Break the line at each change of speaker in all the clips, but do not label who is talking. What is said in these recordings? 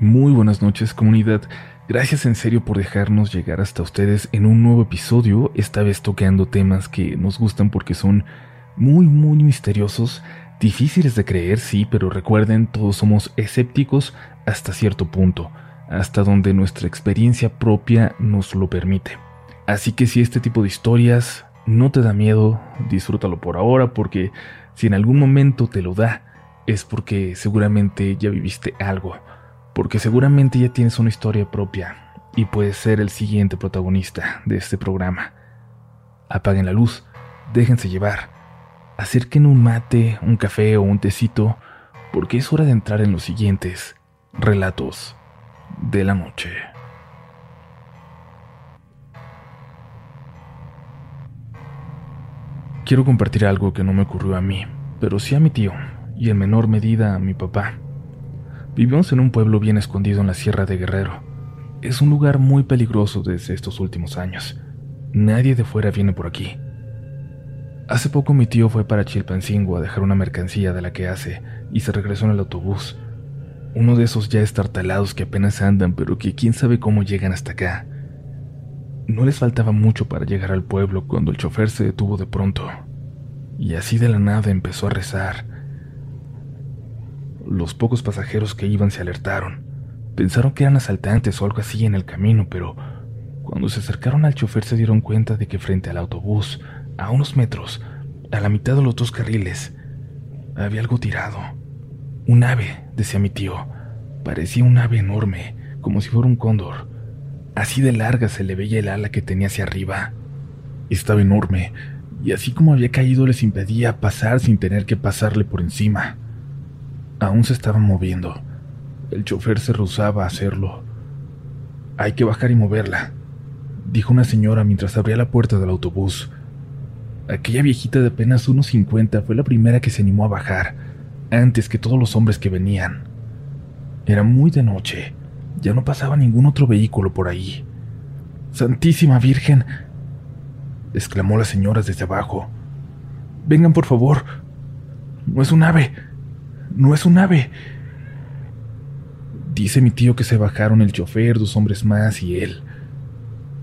Muy buenas noches comunidad, gracias en serio por dejarnos llegar hasta ustedes en un nuevo episodio, esta vez tocando temas que nos gustan porque son muy muy misteriosos, difíciles de creer, sí, pero recuerden, todos somos escépticos hasta cierto punto, hasta donde nuestra experiencia propia nos lo permite. Así que si este tipo de historias no te da miedo, disfrútalo por ahora porque si en algún momento te lo da, es porque seguramente ya viviste algo porque seguramente ya tienes una historia propia y puedes ser el siguiente protagonista de este programa. Apaguen la luz, déjense llevar, acerquen un mate, un café o un tecito, porque es hora de entrar en los siguientes relatos de la noche. Quiero compartir algo que no me ocurrió a mí, pero sí a mi tío y en menor medida a mi papá. Vivimos en un pueblo bien escondido en la Sierra de Guerrero. Es un lugar muy peligroso desde estos últimos años. Nadie de fuera viene por aquí. Hace poco mi tío fue para Chilpancingo a dejar una mercancía de la que hace y se regresó en el autobús. Uno de esos ya estartalados que apenas andan, pero que quién sabe cómo llegan hasta acá. No les faltaba mucho para llegar al pueblo cuando el chofer se detuvo de pronto. Y así de la nada empezó a rezar los pocos pasajeros que iban se alertaron. Pensaron que eran asaltantes o algo así en el camino, pero cuando se acercaron al chofer se dieron cuenta de que frente al autobús, a unos metros, a la mitad de los dos carriles, había algo tirado. Un ave, decía mi tío. Parecía un ave enorme, como si fuera un cóndor. Así de larga se le veía el ala que tenía hacia arriba. Estaba enorme, y así como había caído les impedía pasar sin tener que pasarle por encima. Aún se estaba moviendo. El chofer se rehusaba a hacerlo. Hay que bajar y moverla, dijo una señora mientras abría la puerta del autobús. Aquella viejita de apenas unos 50 fue la primera que se animó a bajar, antes que todos los hombres que venían. Era muy de noche, ya no pasaba ningún otro vehículo por ahí. Santísima Virgen, exclamó la señora desde abajo. Vengan, por favor. No es un ave. No es un ave. Dice mi tío que se bajaron el chofer, dos hombres más y él.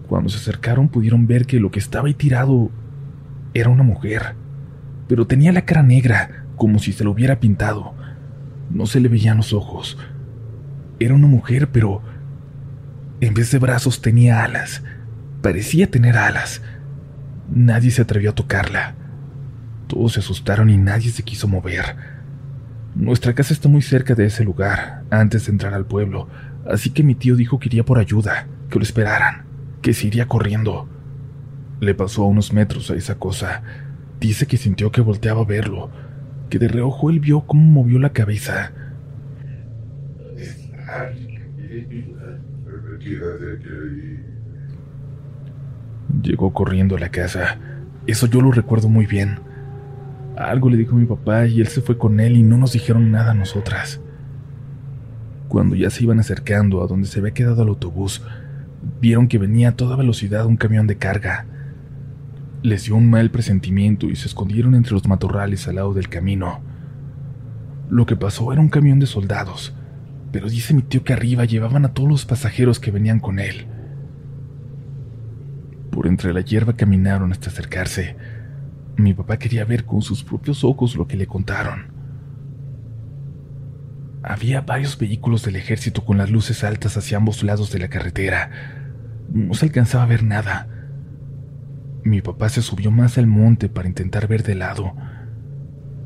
Cuando se acercaron pudieron ver que lo que estaba ahí tirado era una mujer, pero tenía la cara negra, como si se lo hubiera pintado. No se le veían los ojos. Era una mujer, pero en vez de brazos tenía alas. Parecía tener alas. Nadie se atrevió a tocarla. Todos se asustaron y nadie se quiso mover. Nuestra casa está muy cerca de ese lugar, antes de entrar al pueblo, así que mi tío dijo que iría por ayuda, que lo esperaran, que se iría corriendo. Le pasó a unos metros a esa cosa. Dice que sintió que volteaba a verlo, que de reojo él vio cómo movió la cabeza. Llegó corriendo a la casa. Eso yo lo recuerdo muy bien. Algo le dijo mi papá y él se fue con él y no nos dijeron nada a nosotras. Cuando ya se iban acercando a donde se había quedado el autobús, vieron que venía a toda velocidad un camión de carga. Les dio un mal presentimiento y se escondieron entre los matorrales al lado del camino. Lo que pasó era un camión de soldados, pero dice mi tío que arriba llevaban a todos los pasajeros que venían con él. Por entre la hierba caminaron hasta acercarse mi papá quería ver con sus propios ojos lo que le contaron. Había varios vehículos del ejército con las luces altas hacia ambos lados de la carretera. No se alcanzaba a ver nada. Mi papá se subió más al monte para intentar ver de lado.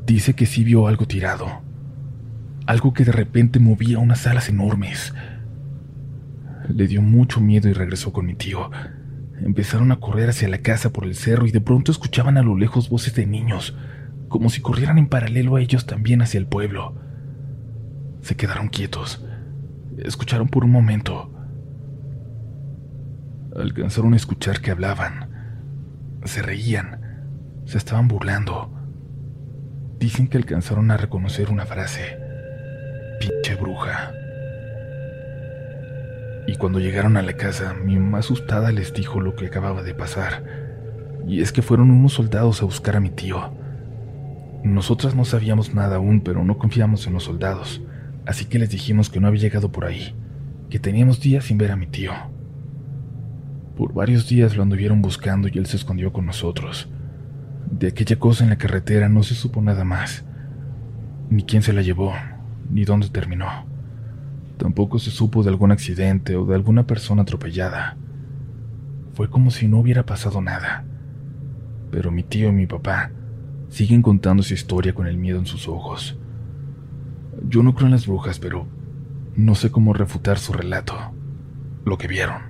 Dice que sí vio algo tirado. Algo que de repente movía unas alas enormes. Le dio mucho miedo y regresó con mi tío. Empezaron a correr hacia la casa por el cerro y de pronto escuchaban a lo lejos voces de niños, como si corrieran en paralelo a ellos también hacia el pueblo. Se quedaron quietos. Escucharon por un momento. Alcanzaron a escuchar que hablaban. Se reían. Se estaban burlando. Dicen que alcanzaron a reconocer una frase. Pinche bruja. Y cuando llegaron a la casa, mi mamá asustada les dijo lo que acababa de pasar. Y es que fueron unos soldados a buscar a mi tío. Nosotras no sabíamos nada aún, pero no confiamos en los soldados, así que les dijimos que no había llegado por ahí. que teníamos días sin ver a mi tío. Por varios días lo anduvieron buscando y él se escondió con nosotros. De aquella cosa en la carretera no se supo nada más, ni quién se la llevó, ni dónde terminó. Tampoco se supo de algún accidente o de alguna persona atropellada. Fue como si no hubiera pasado nada. Pero mi tío y mi papá siguen contando su historia con el miedo en sus ojos. Yo no creo en las brujas, pero no sé cómo refutar su relato, lo que vieron.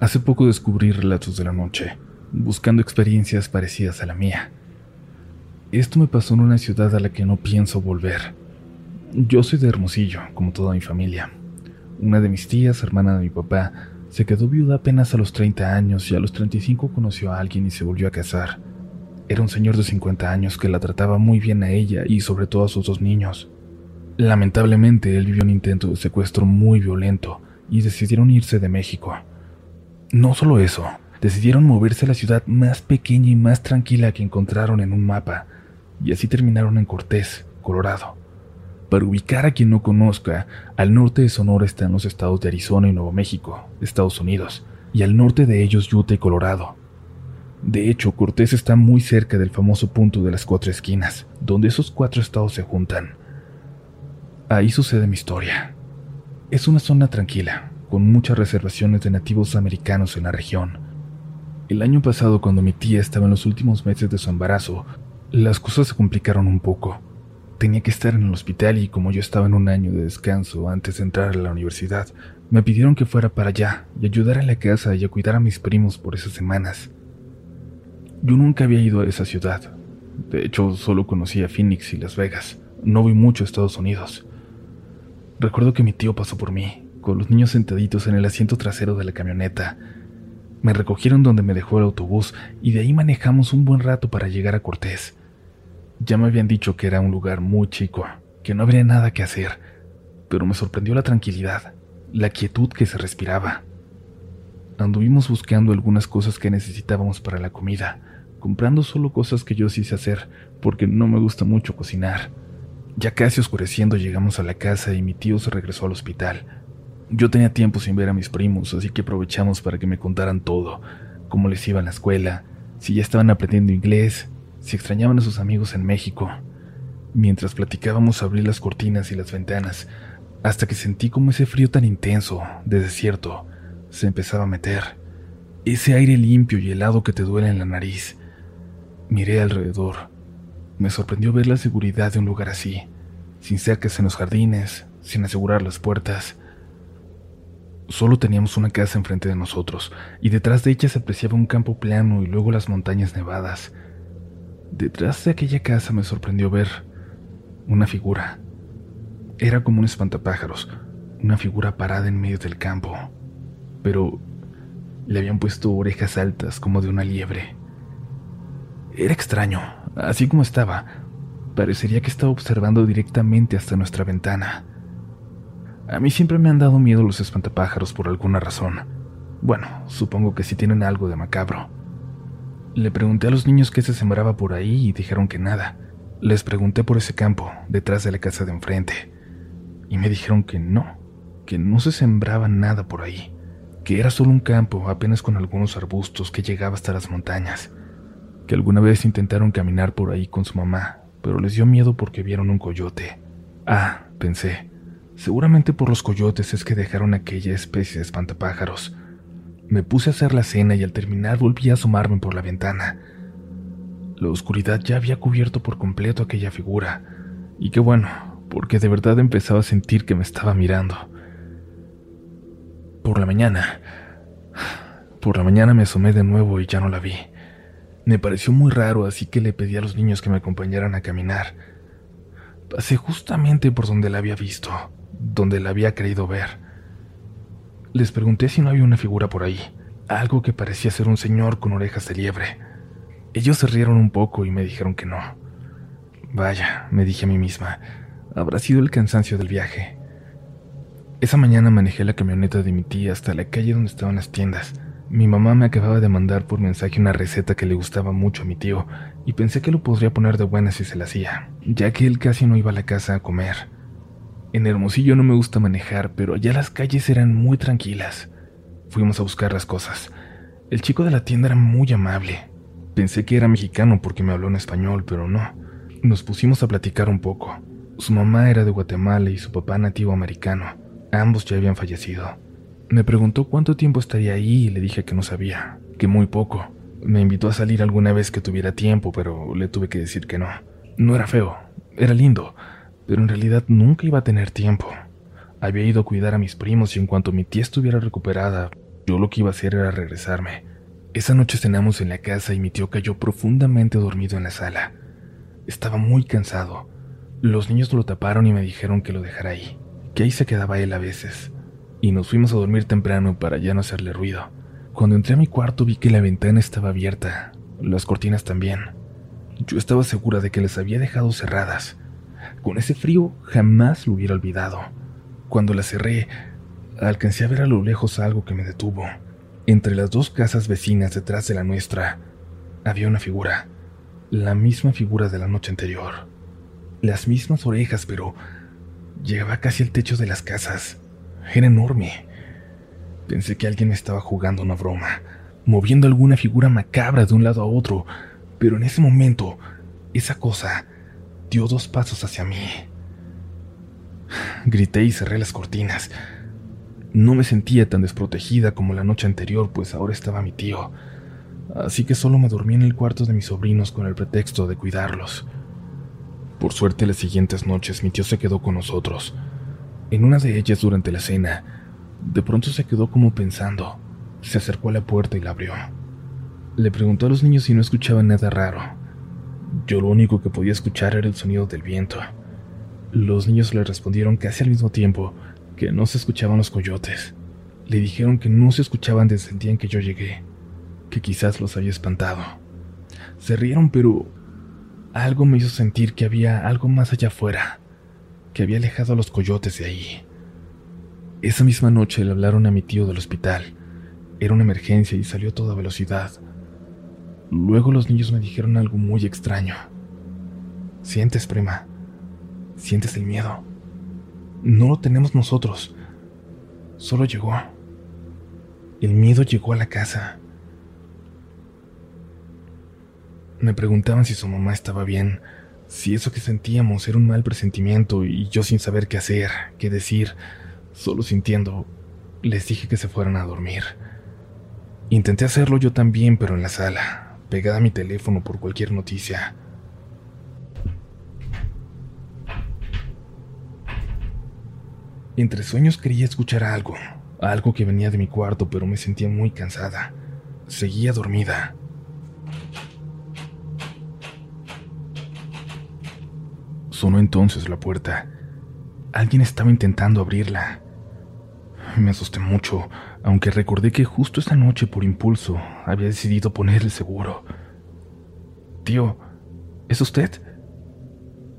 Hace poco descubrí relatos de la noche, buscando experiencias parecidas a la mía. Esto me pasó en una ciudad a la que no pienso volver. Yo soy de Hermosillo, como toda mi familia. Una de mis tías, hermana de mi papá, se quedó viuda apenas a los 30 años y a los 35 conoció a alguien y se volvió a casar. Era un señor de 50 años que la trataba muy bien a ella y sobre todo a sus dos niños. Lamentablemente, él vivió un intento de secuestro muy violento y decidieron irse de México. No solo eso, decidieron moverse a la ciudad más pequeña y más tranquila que encontraron en un mapa, y así terminaron en Cortés, Colorado. Para ubicar a quien no conozca, al norte de Sonora están los estados de Arizona y Nuevo México, Estados Unidos, y al norte de ellos Utah y Colorado. De hecho, Cortés está muy cerca del famoso punto de las cuatro esquinas, donde esos cuatro estados se juntan. Ahí sucede mi historia. Es una zona tranquila, con muchas reservaciones de nativos americanos en la región. El año pasado, cuando mi tía estaba en los últimos meses de su embarazo, las cosas se complicaron un poco. Tenía que estar en el hospital y como yo estaba en un año de descanso antes de entrar a la universidad, me pidieron que fuera para allá y ayudara en la casa y a cuidar a mis primos por esas semanas. Yo nunca había ido a esa ciudad. De hecho, solo conocía Phoenix y Las Vegas. No voy mucho a Estados Unidos. Recuerdo que mi tío pasó por mí, con los niños sentaditos en el asiento trasero de la camioneta. Me recogieron donde me dejó el autobús y de ahí manejamos un buen rato para llegar a Cortés. Ya me habían dicho que era un lugar muy chico, que no habría nada que hacer, pero me sorprendió la tranquilidad, la quietud que se respiraba. Anduvimos buscando algunas cosas que necesitábamos para la comida, comprando solo cosas que yo sí sé hacer, porque no me gusta mucho cocinar. Ya casi oscureciendo llegamos a la casa y mi tío se regresó al hospital. Yo tenía tiempo sin ver a mis primos, así que aprovechamos para que me contaran todo, cómo les iba en la escuela, si ya estaban aprendiendo inglés, si extrañaban a sus amigos en México. Mientras platicábamos abrí las cortinas y las ventanas, hasta que sentí como ese frío tan intenso, de desierto, se empezaba a meter. Ese aire limpio y helado que te duele en la nariz. Miré alrededor. Me sorprendió ver la seguridad de un lugar así, sin cercas en los jardines, sin asegurar las puertas. Solo teníamos una casa enfrente de nosotros, y detrás de ella se apreciaba un campo plano y luego las montañas nevadas. Detrás de aquella casa me sorprendió ver una figura. Era como un espantapájaros, una figura parada en medio del campo, pero le habían puesto orejas altas como de una liebre. Era extraño, así como estaba. Parecería que estaba observando directamente hasta nuestra ventana. A mí siempre me han dado miedo los espantapájaros por alguna razón. Bueno, supongo que sí tienen algo de macabro. Le pregunté a los niños qué se sembraba por ahí y dijeron que nada. Les pregunté por ese campo, detrás de la casa de enfrente, y me dijeron que no, que no se sembraba nada por ahí, que era solo un campo apenas con algunos arbustos que llegaba hasta las montañas, que alguna vez intentaron caminar por ahí con su mamá, pero les dio miedo porque vieron un coyote. Ah, pensé, seguramente por los coyotes es que dejaron aquella especie de espantapájaros me puse a hacer la cena y al terminar volví a asomarme por la ventana. La oscuridad ya había cubierto por completo aquella figura, y qué bueno, porque de verdad empezaba a sentir que me estaba mirando. Por la mañana, por la mañana me asomé de nuevo y ya no la vi. Me pareció muy raro, así que le pedí a los niños que me acompañaran a caminar. Pasé justamente por donde la había visto, donde la había creído ver. Les pregunté si no había una figura por ahí, algo que parecía ser un señor con orejas de liebre. Ellos se rieron un poco y me dijeron que no. Vaya, me dije a mí misma, habrá sido el cansancio del viaje. Esa mañana manejé la camioneta de mi tía hasta la calle donde estaban las tiendas, Mi mamá me acababa de mandar por mensaje una receta que le gustaba mucho a mi tío y pensé que lo podría poner de buena si se la hacía, ya que él casi no iba a la casa a comer. En Hermosillo no me gusta manejar, pero allá las calles eran muy tranquilas. Fuimos a buscar las cosas. El chico de la tienda era muy amable. Pensé que era mexicano porque me habló en español, pero no. Nos pusimos a platicar un poco. Su mamá era de Guatemala y su papá nativo americano. Ambos ya habían fallecido. Me preguntó cuánto tiempo estaría ahí y le dije que no sabía, que muy poco. Me invitó a salir alguna vez que tuviera tiempo, pero le tuve que decir que no. No era feo, era lindo, pero en realidad nunca iba a tener tiempo. Había ido a cuidar a mis primos y en cuanto mi tía estuviera recuperada, yo lo que iba a hacer era regresarme. Esa noche cenamos en la casa y mi tío cayó profundamente dormido en la sala. Estaba muy cansado. Los niños lo taparon y me dijeron que lo dejara ahí, que ahí se quedaba él a veces y nos fuimos a dormir temprano para ya no hacerle ruido. Cuando entré a mi cuarto vi que la ventana estaba abierta, las cortinas también. Yo estaba segura de que las había dejado cerradas. Con ese frío jamás lo hubiera olvidado. Cuando las cerré, alcancé a ver a lo lejos algo que me detuvo. Entre las dos casas vecinas detrás de la nuestra había una figura, la misma figura de la noche anterior. Las mismas orejas, pero llegaba casi al techo de las casas. Era enorme. Pensé que alguien me estaba jugando una broma, moviendo alguna figura macabra de un lado a otro, pero en ese momento, esa cosa dio dos pasos hacia mí. Grité y cerré las cortinas. No me sentía tan desprotegida como la noche anterior, pues ahora estaba mi tío. Así que solo me dormí en el cuarto de mis sobrinos con el pretexto de cuidarlos. Por suerte, las siguientes noches mi tío se quedó con nosotros. En una de ellas durante la cena, de pronto se quedó como pensando. Se acercó a la puerta y la abrió. Le preguntó a los niños si no escuchaban nada raro. Yo lo único que podía escuchar era el sonido del viento. Los niños le respondieron casi al mismo tiempo que no se escuchaban los coyotes. Le dijeron que no se escuchaban desde el día en que yo llegué, que quizás los había espantado. Se rieron, pero algo me hizo sentir que había algo más allá afuera que había alejado a los coyotes de ahí. Esa misma noche le hablaron a mi tío del hospital. Era una emergencia y salió a toda velocidad. Luego los niños me dijeron algo muy extraño. Sientes, prima. Sientes el miedo. No lo tenemos nosotros. Solo llegó. El miedo llegó a la casa. Me preguntaban si su mamá estaba bien, si eso que sentíamos era un mal presentimiento y yo sin saber qué hacer, qué decir, solo sintiendo, les dije que se fueran a dormir. Intenté hacerlo yo también, pero en la sala, pegada a mi teléfono por cualquier noticia. Entre sueños quería escuchar algo, algo que venía de mi cuarto, pero me sentía muy cansada. Seguía dormida. Sonó entonces la puerta. Alguien estaba intentando abrirla. Me asusté mucho, aunque recordé que justo esa noche, por impulso, había decidido poner el seguro. Tío, ¿es usted?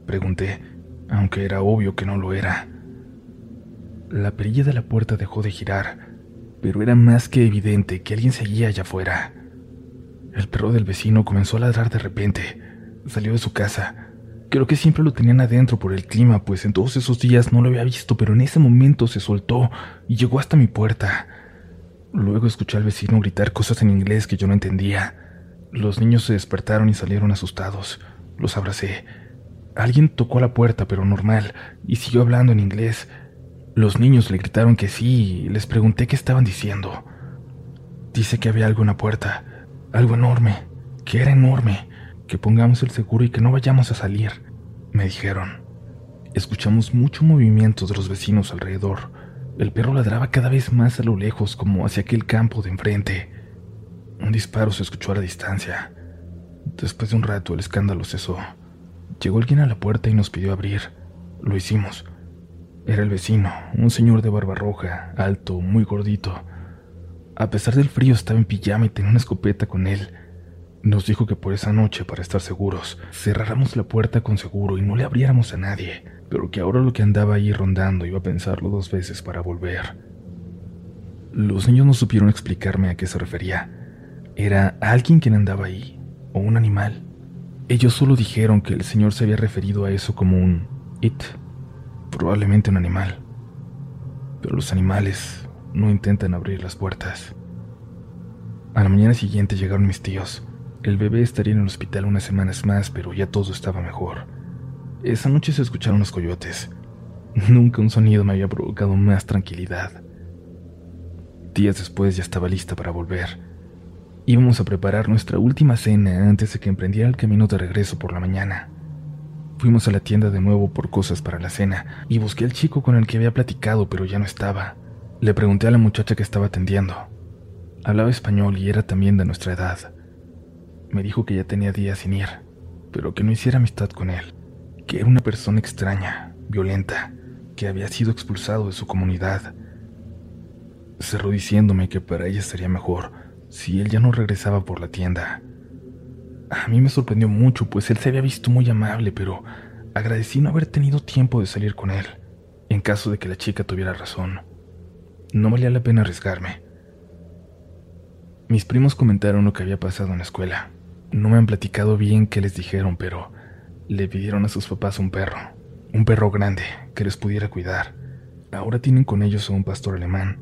Pregunté, aunque era obvio que no lo era. La perilla de la puerta dejó de girar, pero era más que evidente que alguien seguía allá afuera. El perro del vecino comenzó a ladrar de repente. Salió de su casa Creo que siempre lo tenían adentro por el clima, pues en todos esos días no lo había visto, pero en ese momento se soltó y llegó hasta mi puerta. Luego escuché al vecino gritar cosas en inglés que yo no entendía. Los niños se despertaron y salieron asustados. Los abracé. Alguien tocó la puerta, pero normal, y siguió hablando en inglés. Los niños le gritaron que sí y les pregunté qué estaban diciendo. Dice que había algo en la puerta, algo enorme, que era enorme que pongamos el seguro y que no vayamos a salir, me dijeron. Escuchamos mucho movimiento de los vecinos alrededor. El perro ladraba cada vez más a lo lejos, como hacia aquel campo de enfrente. Un disparo se escuchó a la distancia. Después de un rato el escándalo cesó. Llegó alguien a la puerta y nos pidió abrir. Lo hicimos. Era el vecino, un señor de barba roja, alto, muy gordito. A pesar del frío estaba en pijama y tenía una escopeta con él. Nos dijo que por esa noche, para estar seguros, cerráramos la puerta con seguro y no le abriéramos a nadie, pero que ahora lo que andaba ahí rondando iba a pensarlo dos veces para volver. Los niños no supieron explicarme a qué se refería. ¿Era alguien quien andaba ahí? ¿O un animal? Ellos solo dijeron que el señor se había referido a eso como un it, probablemente un animal. Pero los animales no intentan abrir las puertas. A la mañana siguiente llegaron mis tíos. El bebé estaría en el hospital unas semanas más, pero ya todo estaba mejor. Esa noche se escucharon los coyotes. Nunca un sonido me había provocado más tranquilidad. Días después ya estaba lista para volver. Íbamos a preparar nuestra última cena antes de que emprendiera el camino de regreso por la mañana. Fuimos a la tienda de nuevo por cosas para la cena y busqué al chico con el que había platicado, pero ya no estaba. Le pregunté a la muchacha que estaba atendiendo. Hablaba español y era también de nuestra edad. Me dijo que ya tenía días sin ir, pero que no hiciera amistad con él, que era una persona extraña, violenta, que había sido expulsado de su comunidad. Cerró diciéndome que para ella sería mejor si él ya no regresaba por la tienda. A mí me sorprendió mucho, pues él se había visto muy amable, pero agradecí no haber tenido tiempo de salir con él, en caso de que la chica tuviera razón. No valía la pena arriesgarme. Mis primos comentaron lo que había pasado en la escuela. No me han platicado bien qué les dijeron, pero le pidieron a sus papás un perro, un perro grande que les pudiera cuidar. Ahora tienen con ellos a un pastor alemán.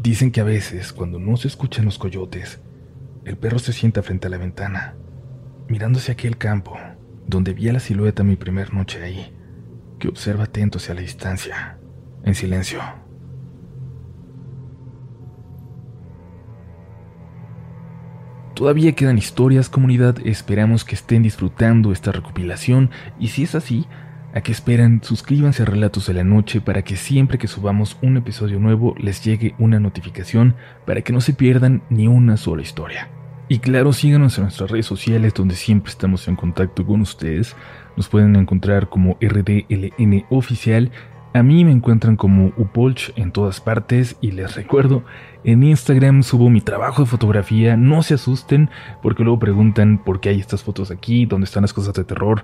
Dicen que a veces, cuando no se escuchan los coyotes, el perro se sienta frente a la ventana, mirando hacia aquel campo, donde vi a la silueta mi primer noche ahí, que observa atento hacia la distancia, en silencio. Todavía quedan historias, comunidad. Esperamos que estén disfrutando esta recopilación. Y si es así, ¿a qué esperan? Suscríbanse a Relatos de la Noche para que siempre que subamos un episodio nuevo les llegue una notificación para que no se pierdan ni una sola historia. Y claro, síganos en nuestras redes sociales donde siempre estamos en contacto con ustedes. Nos pueden encontrar como RDLN Oficial a mí me encuentran como Upolch en todas partes y les recuerdo, en Instagram subo mi trabajo de fotografía, no se asusten porque luego preguntan por qué hay estas fotos aquí, dónde están las cosas de terror.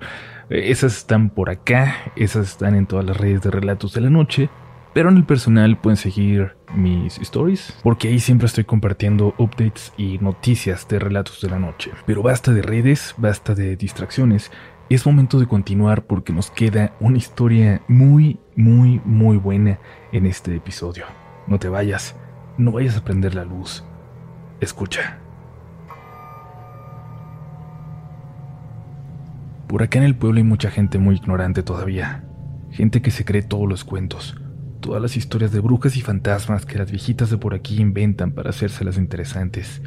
Eh, esas están por acá, esas están en todas las redes de relatos de la noche, pero en el personal pueden seguir mis stories, porque ahí siempre estoy compartiendo updates y noticias de relatos de la noche. Pero basta de redes, basta de distracciones es momento de continuar porque nos queda una historia muy, muy, muy buena en este episodio. No te vayas, no vayas a prender la luz. Escucha. Por acá en el pueblo hay mucha gente muy ignorante todavía. Gente que se cree todos los cuentos, todas las historias de brujas y fantasmas que las viejitas de por aquí inventan para hacérselas interesantes.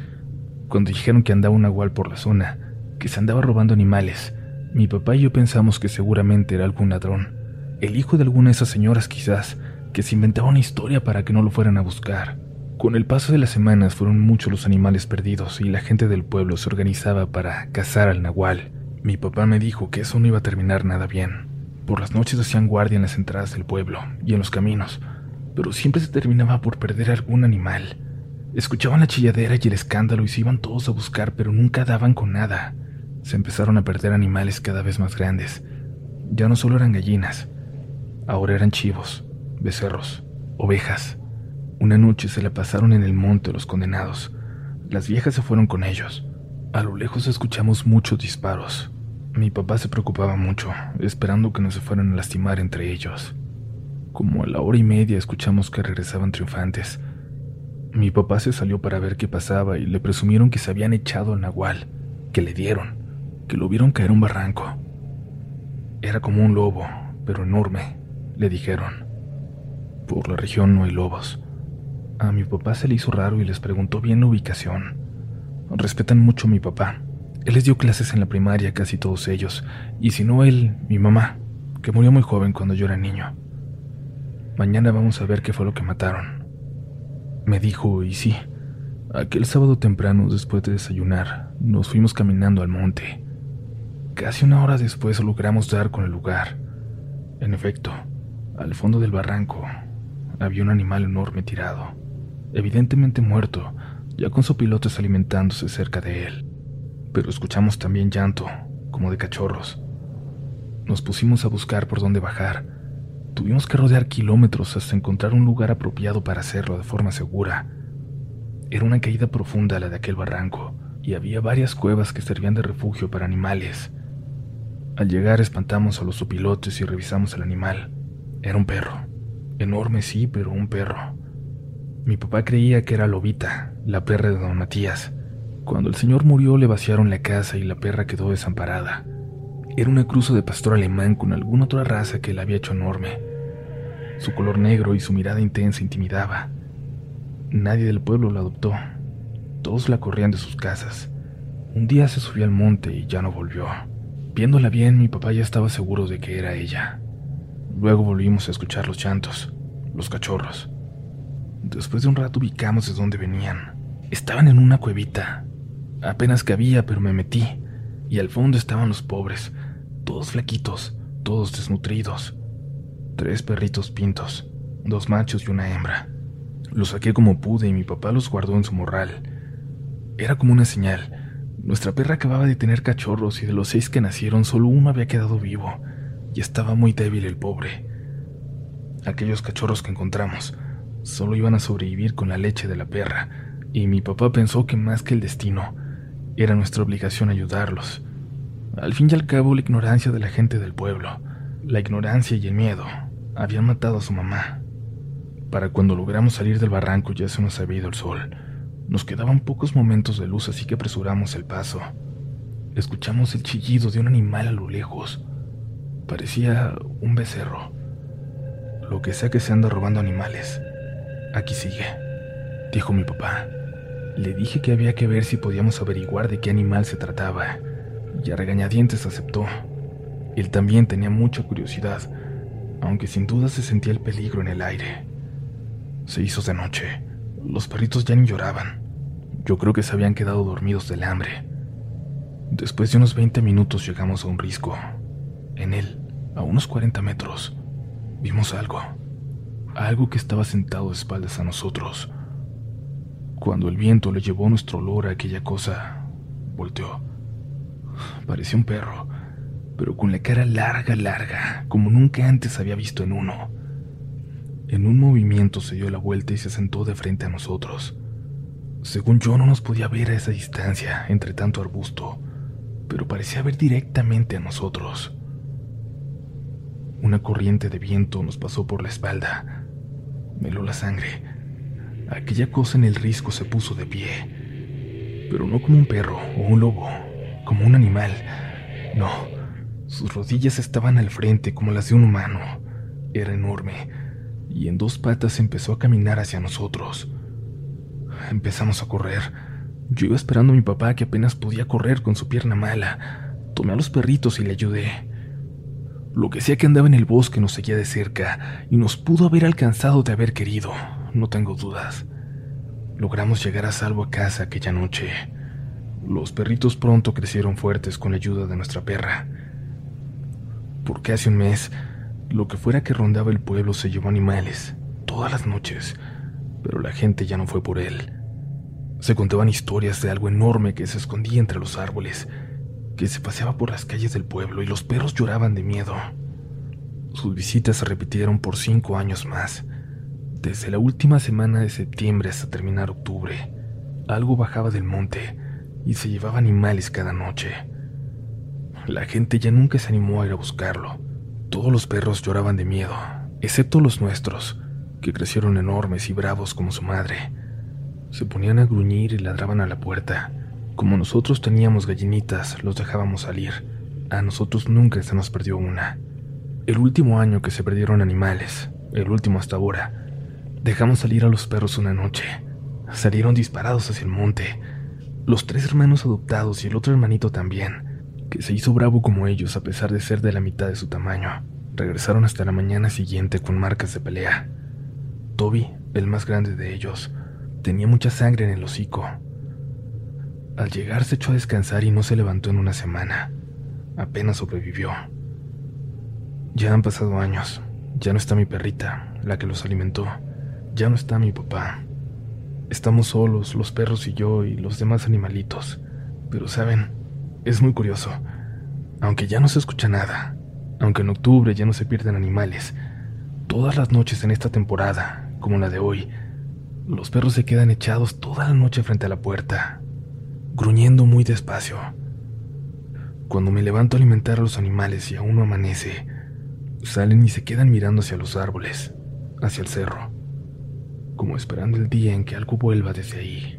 Cuando dijeron que andaba un nahual por la zona, que se andaba robando animales, mi papá y yo pensamos que seguramente era algún ladrón, el hijo de alguna de esas señoras quizás, que se inventaba una historia para que no lo fueran a buscar. Con el paso de las semanas fueron muchos los animales perdidos y la gente del pueblo se organizaba para cazar al nahual. Mi papá me dijo que eso no iba a terminar nada bien. Por las noches hacían guardia en las entradas del pueblo y en los caminos, pero siempre se terminaba por perder algún animal. Escuchaban la chilladera y el escándalo y se iban todos a buscar, pero nunca daban con nada se empezaron a perder animales cada vez más grandes. Ya no solo eran gallinas, ahora eran chivos, becerros, ovejas. Una noche se la pasaron en el monte los condenados. Las viejas se fueron con ellos. A lo lejos escuchamos muchos disparos. Mi papá se preocupaba mucho, esperando que no se fueran a lastimar entre ellos. Como a la hora y media escuchamos que regresaban triunfantes. Mi papá se salió para ver qué pasaba y le presumieron que se habían echado al nahual, que le dieron que lo vieron caer un barranco. Era como un lobo, pero enorme, le dijeron. Por la región no hay lobos. A mi papá se le hizo raro y les preguntó bien la ubicación. Respetan mucho a mi papá. Él les dio clases en la primaria, casi todos ellos, y si no él, mi mamá, que murió muy joven cuando yo era niño. Mañana vamos a ver qué fue lo que mataron. Me dijo, y sí, aquel sábado temprano, después de desayunar, nos fuimos caminando al monte. Casi una hora después logramos dar con el lugar. En efecto, al fondo del barranco había un animal enorme tirado, evidentemente muerto, ya con pilotos alimentándose cerca de él. Pero escuchamos también llanto, como de cachorros. Nos pusimos a buscar por dónde bajar. Tuvimos que rodear kilómetros hasta encontrar un lugar apropiado para hacerlo de forma segura. Era una caída profunda la de aquel barranco, y había varias cuevas que servían de refugio para animales. Al llegar espantamos a los opilotes y revisamos el animal. Era un perro. Enorme sí, pero un perro. Mi papá creía que era Lobita, la perra de don Matías. Cuando el señor murió le vaciaron la casa y la perra quedó desamparada. Era una cruza de pastor alemán con alguna otra raza que la había hecho enorme. Su color negro y su mirada intensa intimidaba. Nadie del pueblo la adoptó. Todos la corrían de sus casas. Un día se subió al monte y ya no volvió. Viéndola bien, mi papá ya estaba seguro de que era ella. Luego volvimos a escuchar los llantos, los cachorros. Después de un rato ubicamos de dónde venían. Estaban en una cuevita. Apenas cabía, pero me metí. Y al fondo estaban los pobres, todos flaquitos, todos desnutridos. Tres perritos pintos, dos machos y una hembra. Los saqué como pude y mi papá los guardó en su morral. Era como una señal. Nuestra perra acababa de tener cachorros y de los seis que nacieron solo uno había quedado vivo y estaba muy débil el pobre. Aquellos cachorros que encontramos solo iban a sobrevivir con la leche de la perra, y mi papá pensó que más que el destino, era nuestra obligación ayudarlos. Al fin y al cabo, la ignorancia de la gente del pueblo, la ignorancia y el miedo, habían matado a su mamá. Para cuando logramos salir del barranco ya se nos había ido el sol. Nos quedaban pocos momentos de luz, así que apresuramos el paso. Escuchamos el chillido de un animal a lo lejos. Parecía un becerro. Lo que sea que se anda robando animales. Aquí sigue, dijo mi papá. Le dije que había que ver si podíamos averiguar de qué animal se trataba, y a regañadientes aceptó. Él también tenía mucha curiosidad, aunque sin duda se sentía el peligro en el aire. Se hizo de noche. Los perritos ya ni lloraban. Yo creo que se habían quedado dormidos del hambre. Después de unos 20 minutos llegamos a un risco. En él, a unos 40 metros, vimos algo algo que estaba sentado de espaldas a nosotros. Cuando el viento le llevó nuestro olor a aquella cosa, volteó. Parecía un perro, pero con la cara larga, larga, como nunca antes había visto en uno. En un movimiento se dio la vuelta y se sentó de frente a nosotros. Según yo no nos podía ver a esa distancia, entre tanto arbusto, pero parecía ver directamente a nosotros. Una corriente de viento nos pasó por la espalda. Me la sangre. Aquella cosa en el risco se puso de pie. Pero no como un perro o un lobo, como un animal. No, sus rodillas estaban al frente como las de un humano. Era enorme y en dos patas empezó a caminar hacia nosotros. Empezamos a correr. Yo iba esperando a mi papá que apenas podía correr con su pierna mala. Tomé a los perritos y le ayudé. Lo que sea que andaba en el bosque nos seguía de cerca y nos pudo haber alcanzado de haber querido, no tengo dudas. Logramos llegar a salvo a casa aquella noche. Los perritos pronto crecieron fuertes con la ayuda de nuestra perra. Porque hace un mes, lo que fuera que rondaba el pueblo se llevó animales, todas las noches, pero la gente ya no fue por él. Se contaban historias de algo enorme que se escondía entre los árboles que se paseaba por las calles del pueblo y los perros lloraban de miedo. Sus visitas se repitieron por cinco años más. Desde la última semana de septiembre hasta terminar octubre, algo bajaba del monte y se llevaba animales cada noche. La gente ya nunca se animó a ir a buscarlo. Todos los perros lloraban de miedo, excepto los nuestros, que crecieron enormes y bravos como su madre. Se ponían a gruñir y ladraban a la puerta, como nosotros teníamos gallinitas, los dejábamos salir. A nosotros nunca se nos perdió una. El último año que se perdieron animales, el último hasta ahora, dejamos salir a los perros una noche. Salieron disparados hacia el monte. Los tres hermanos adoptados y el otro hermanito también, que se hizo bravo como ellos a pesar de ser de la mitad de su tamaño, regresaron hasta la mañana siguiente con marcas de pelea. Toby, el más grande de ellos, tenía mucha sangre en el hocico al llegar se echó a descansar y no se levantó en una semana. Apenas sobrevivió. Ya han pasado años. Ya no está mi perrita, la que los alimentó. Ya no está mi papá. Estamos solos, los perros y yo y los demás animalitos. Pero saben, es muy curioso. Aunque ya no se escucha nada, aunque en octubre ya no se pierden animales, todas las noches en esta temporada, como la de hoy, Los perros se quedan echados toda la noche frente a la puerta, gruñendo muy despacio. Cuando me levanto a alimentar a los animales y aún no amanece, salen y se quedan mirando hacia los árboles, hacia el cerro, como esperando el día en que algo vuelva desde ahí.